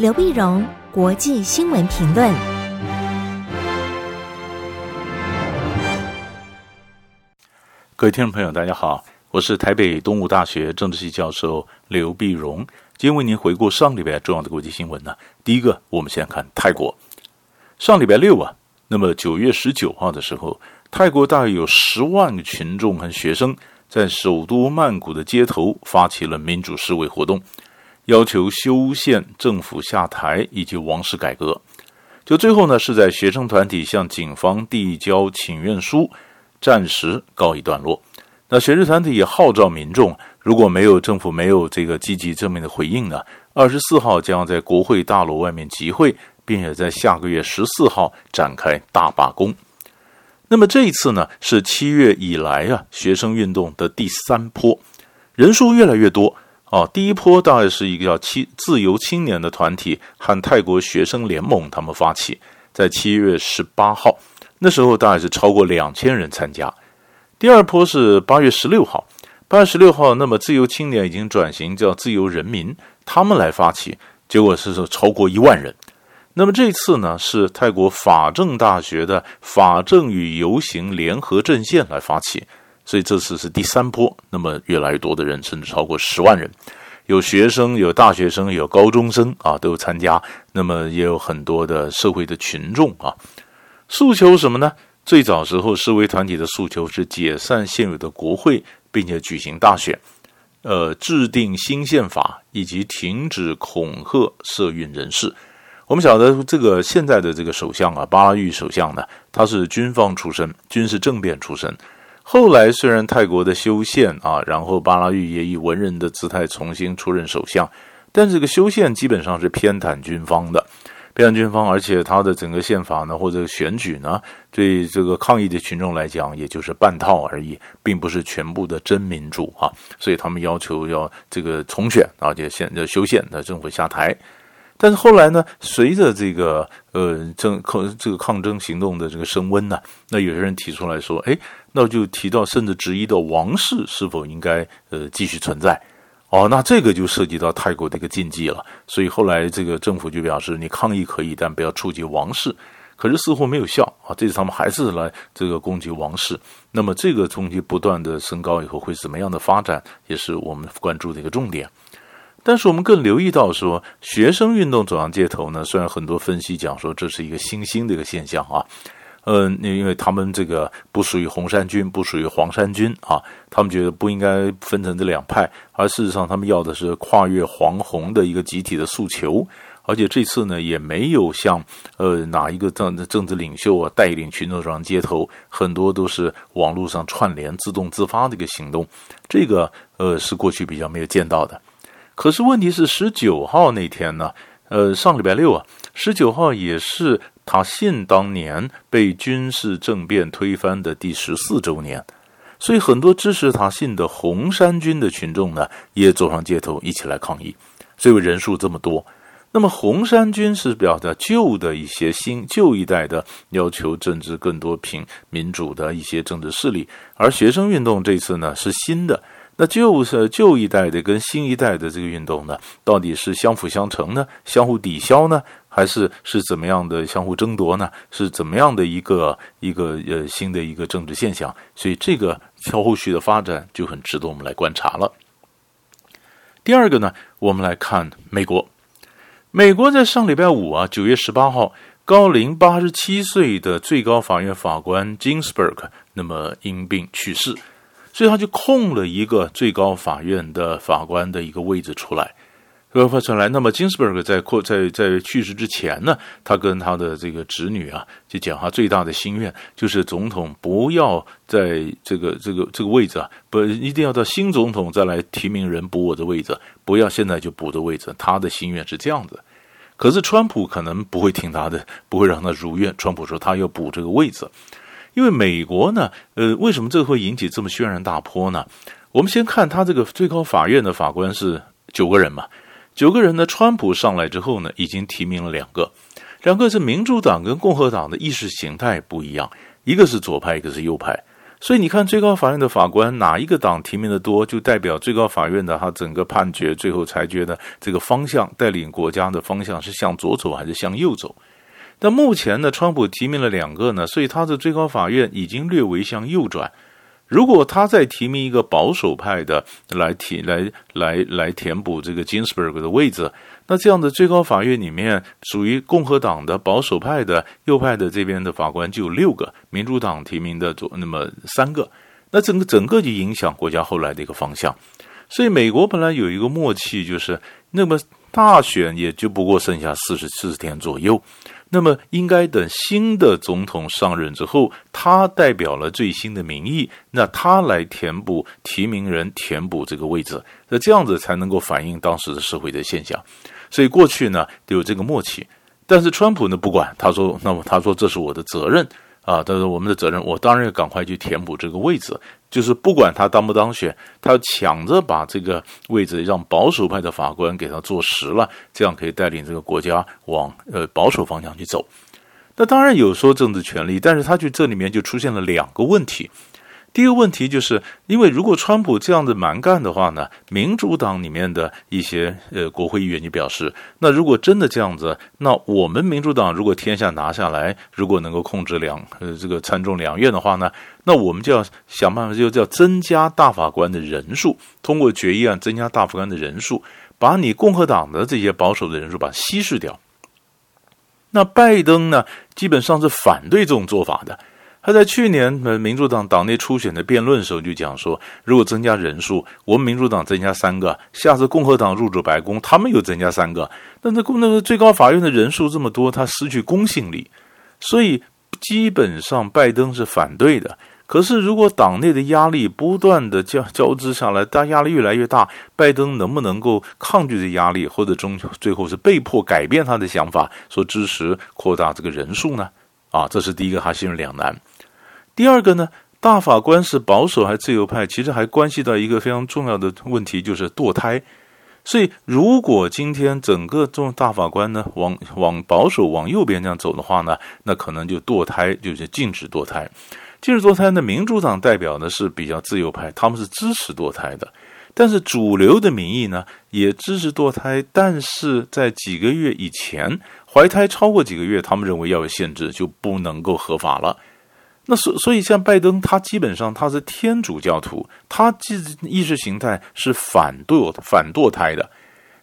刘碧荣，国际新闻评论。各位听众朋友，大家好，我是台北东吴大学政治系教授刘碧荣，今天为您回顾上礼拜重要的国际新闻呢。第一个，我们先看泰国。上礼拜六啊，那么九月十九号的时候，泰国大约有十万个群众和学生在首都曼谷的街头发起了民主示威活动，要求修宪、政府下台以及王室改革。就最后呢，是在学生团体向警方递交请愿书，暂时告一段落。那学生团体也号召民众，如果没有政府没有这个积极正面的回应呢，二十四号将在国会大楼外面集会。并且在下个月十四号展开大罢工。那么这一次呢，是七月以来啊学生运动的第三波，人数越来越多啊。第一波大概是一个叫“七自由青年”的团体和泰国学生联盟他们发起，在七月十八号，那时候大概是超过两千人参加。第二波是八月十六号，八月十六号，那么自由青年已经转型叫自由人民，他们来发起，结果是说超过一万人。那么这次呢，是泰国法政大学的法政与游行联合阵线来发起，所以这次是第三波。那么越来越多的人，甚至超过十万人，有学生、有大学生、有高中生啊，都有参加。那么也有很多的社会的群众啊，诉求什么呢？最早时候示威团体的诉求是解散现有的国会，并且举行大选，呃，制定新宪法，以及停止恐吓社运人士。我们晓得这个现在的这个首相啊，巴拉育首相呢，他是军方出身，军事政变出身。后来虽然泰国的修宪啊，然后巴拉玉也以文人的姿态重新出任首相，但这个修宪基本上是偏袒军方的，偏袒军方，而且他的整个宪法呢，或者选举呢，对这个抗议的群众来讲，也就是半套而已，并不是全部的真民主啊。所以他们要求要这个重选，而且现在修宪，的政府下台。但是后来呢，随着这个呃政抗这个抗争行动的这个升温呢，那有些人提出来说，哎，那就提到甚至质疑到王室是否应该呃继续存在，哦，那这个就涉及到泰国的一个禁忌了。所以后来这个政府就表示，你抗议可以，但不要触及王室。可是似乎没有效啊，这次他们还是来这个攻击王室。那么这个冲击不断的升高以后，会怎么样的发展，也是我们关注的一个重点。但是我们更留意到说，学生运动走上街头呢，虽然很多分析讲说这是一个新兴的一个现象啊，嗯，因为他们这个不属于红衫军，不属于黄衫军啊，他们觉得不应该分成这两派，而事实上他们要的是跨越黄红的一个集体的诉求，而且这次呢也没有像呃哪一个政政治领袖啊带领群众走上街头，很多都是网络上串联自动自发的一个行动，这个呃是过去比较没有见到的。可是问题是，十九号那天呢？呃，上礼拜六啊，十九号也是塔信当年被军事政变推翻的第十四周年，所以很多支持塔信的红衫军的群众呢，也走上街头一起来抗议。所以人数这么多，那么红衫军是表达旧的一些新旧一代的要求政治更多平民主的一些政治势力，而学生运动这次呢是新的。那就是旧一代的跟新一代的这个运动呢，到底是相辅相成呢，相互抵消呢，还是是怎么样的相互争夺呢？是怎么样的一个一个呃新的一个政治现象？所以这个后续的发展就很值得我们来观察了。第二个呢，我们来看美国，美国在上礼拜五啊，九月十八号，高龄八十七岁的最高法院法官 Ginsburg 那么因病去世。所以他就空了一个最高法院的法官的一个位置出来，发出来。那么金斯伯格在在在去世之前呢，他跟他的这个侄女啊，就讲他最大的心愿就是总统不要在这个这个这个位置啊，不一定要到新总统再来提名人补我的位置，不要现在就补的位置。他的心愿是这样子。可是川普可能不会听他的，不会让他如愿。川普说他要补这个位置。因为美国呢，呃，为什么这会引起这么轩然大波呢？我们先看他这个最高法院的法官是九个人嘛，九个人呢，川普上来之后呢，已经提名了两个，两个是民主党跟共和党的意识形态不一样，一个是左派，一个是右派。所以你看，最高法院的法官哪一个党提名的多，就代表最高法院的他整个判决最后裁决的这个方向，带领国家的方向是向左走还是向右走？但目前呢，川普提名了两个呢，所以他的最高法院已经略微向右转。如果他再提名一个保守派的来填来来来填补这个 Ginsburg 的位置，那这样的最高法院里面属于共和党的保守派的右派的这边的法官就有六个，民主党提名的左那么三个，那整个整个就影响国家后来的一个方向。所以美国本来有一个默契，就是那么大选也就不过剩下四十四十天左右。那么应该等新的总统上任之后，他代表了最新的民意，那他来填补提名人填补这个位置，那这样子才能够反映当时的社会的现象。所以过去呢都有这个默契，但是川普呢不管，他说，那么他说这是我的责任。啊，但是我们的责任，我当然要赶快去填补这个位置。就是不管他当不当选，他抢着把这个位置让保守派的法官给他坐实了，这样可以带领这个国家往呃保守方向去走。那当然有说政治权利，但是他就这里面就出现了两个问题。第一个问题就是，因为如果川普这样子蛮干的话呢，民主党里面的一些呃国会议员就表示，那如果真的这样子，那我们民主党如果天下拿下来，如果能够控制两呃这个参众两院的话呢，那我们就要想办法，就叫增加大法官的人数，通过决议案增加大法官的人数，把你共和党的这些保守的人数把它稀释掉。那拜登呢，基本上是反对这种做法的。他在去年呃民主党党内初选的辩论时候就讲说，如果增加人数，我们民主党增加三个，下次共和党入主白宫，他们又增加三个，那那那个最高法院的人数这么多，他失去公信力，所以基本上拜登是反对的。可是如果党内的压力不断的交交织下来，大压力越来越大，拜登能不能够抗拒这压力，或者终最后是被迫改变他的想法，说支持扩大这个人数呢？啊，这是第一个，他陷入两难。第二个呢，大法官是保守还是自由派，其实还关系到一个非常重要的问题，就是堕胎。所以，如果今天整个这种大法官呢往往保守往右边这样走的话呢，那可能就堕胎，就是禁止堕胎。禁止堕胎呢，民主党代表呢是比较自由派，他们是支持堕胎的。但是主流的民意呢，也支持堕胎，但是在几个月以前，怀胎超过几个月，他们认为要有限制，就不能够合法了。那所所以，像拜登，他基本上他是天主教徒，他其意识形态是反堕反堕胎的。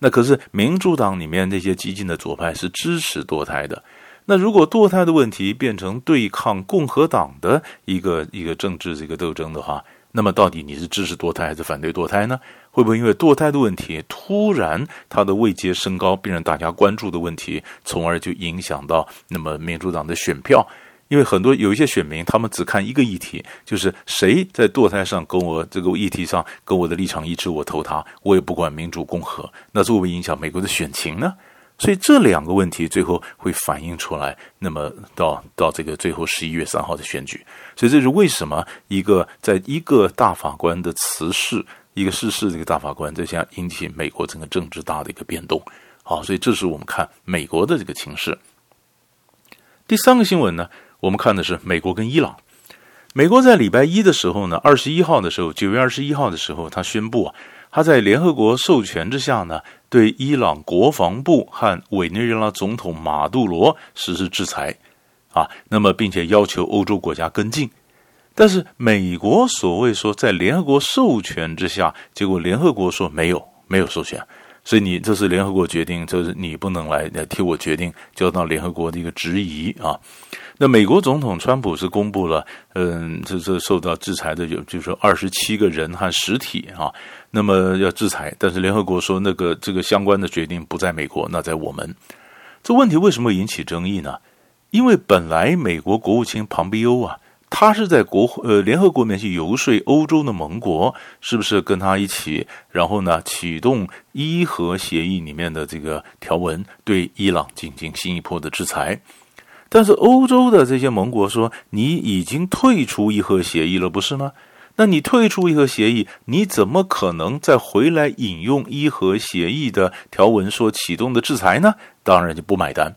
那可是民主党里面那些激进的左派是支持堕胎的。那如果堕胎的问题变成对抗共和党的一个一个政治这个斗争的话，那么到底你是支持堕胎还是反对堕胎呢？会不会因为堕胎的问题突然它的位阶升高，变成大家关注的问题，从而就影响到那么民主党的选票？因为很多有一些选民，他们只看一个议题，就是谁在堕胎上跟我这个议题上跟我的立场一致，我投他，我也不管民主共和。那这会影响美国的选情呢？所以这两个问题最后会反映出来。那么到到这个最后十一月三号的选举，所以这是为什么一个在一个大法官的辞世，一个逝世这个大法官，这下引起美国整个政治大的一个变动。好，所以这是我们看美国的这个情势。第三个新闻呢？我们看的是美国跟伊朗。美国在礼拜一的时候呢，二十一号的时候，九月二十一号的时候，他宣布啊，他在联合国授权之下呢，对伊朗国防部和委内瑞拉总统马杜罗实施制裁，啊，那么并且要求欧洲国家跟进。但是美国所谓说在联合国授权之下，结果联合国说没有，没有授权。所以你这是联合国决定，这是你不能来来替我决定，交到联合国的一个质疑啊。那美国总统川普是公布了，嗯，这这受到制裁的有就是二十七个人和实体啊。那么要制裁，但是联合国说那个这个相关的决定不在美国，那在我们。这问题为什么引起争议呢？因为本来美国国务卿庞培欧啊。他是在国呃联合国里面去游说欧洲的盟国，是不是跟他一起，然后呢启动伊核协议里面的这个条文，对伊朗进行新一波的制裁？但是欧洲的这些盟国说，你已经退出伊核协议了，不是吗？那你退出伊核协议，你怎么可能再回来引用伊核协议的条文说启动的制裁呢？当然就不买单。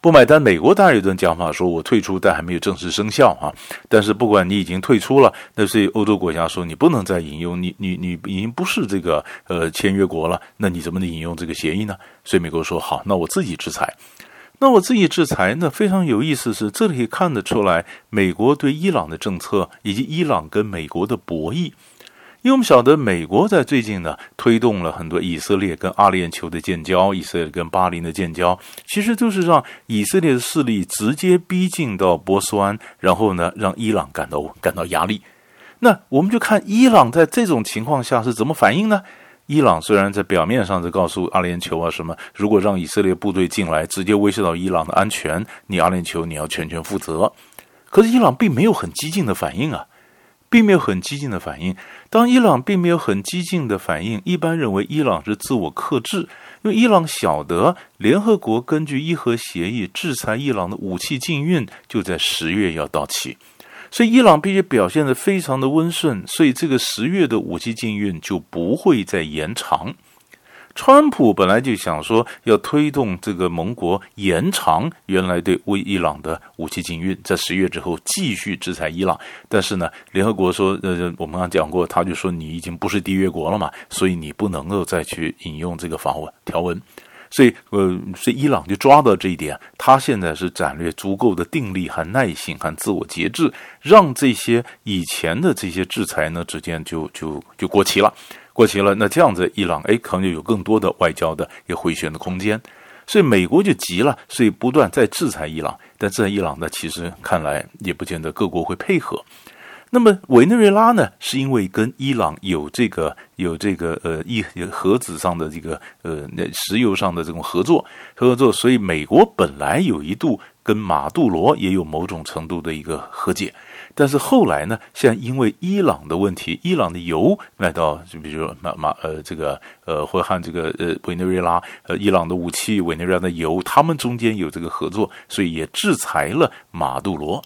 不买单，美国当然有这种讲法，说我退出，但还没有正式生效啊。但是不管你已经退出了，那所以欧洲国家说你不能再引用，你你你已经不是这个呃签约国了，那你怎么能引用这个协议呢？所以美国说好，那我自己制裁。那我自己制裁呢？非常有意思是，这里可以看得出来，美国对伊朗的政策以及伊朗跟美国的博弈。因为我们晓得，美国在最近呢推动了很多以色列跟阿联酋的建交，以色列跟巴林的建交，其实就是让以色列的势力直接逼近到波斯湾，然后呢让伊朗感到感到压力。那我们就看伊朗在这种情况下是怎么反应呢？伊朗虽然在表面上在告诉阿联酋啊什么，如果让以色列部队进来，直接威胁到伊朗的安全，你阿联酋你要全权负责。可是伊朗并没有很激进的反应啊。并没有很激进的反应。当伊朗并没有很激进的反应，一般认为伊朗是自我克制，因为伊朗晓得联合国根据伊核协议制裁伊朗的武器禁运就在十月要到期，所以伊朗必须表现得非常的温顺，所以这个十月的武器禁运就不会再延长。川普本来就想说要推动这个盟国延长原来对威伊朗的武器禁运，在十月之后继续制裁伊朗。但是呢，联合国说，呃，我们刚讲过，他就说你已经不是缔约国了嘛，所以你不能够再去引用这个法文条文。所以，呃，所以伊朗就抓到这一点，他现在是展略足够的定力和耐性和自我节制，让这些以前的这些制裁呢，之间就就就过期了。过期了，那这样子，伊朗哎，可能就有更多的外交的一个回旋的空间，所以美国就急了，所以不断在制裁伊朗。但制裁伊朗呢，其实看来也不见得各国会配合。那么委内瑞拉呢，是因为跟伊朗有这个有这个呃一核子上的这个呃那石油上的这种合作合作，所以美国本来有一度跟马杜罗也有某种程度的一个和解。但是后来呢，现在因为伊朗的问题，伊朗的油卖到就比如说马马呃这个呃或和这个呃委内瑞拉呃伊朗的武器，委内瑞拉的油，他们中间有这个合作，所以也制裁了马杜罗。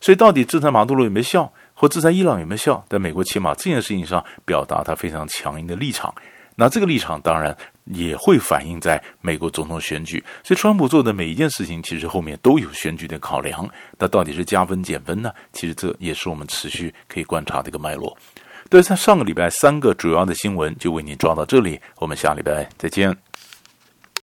所以到底制裁马杜罗有没有效，或制裁伊朗有没有效？在美国起码这件事情上表达他非常强硬的立场。那这个立场当然也会反映在美国总统选举，所以川普做的每一件事情，其实后面都有选举的考量。那到底是加分减分呢？其实这也是我们持续可以观察的一个脉络。对，在上个礼拜三个主要的新闻就为您抓到这里，我们下礼拜再见。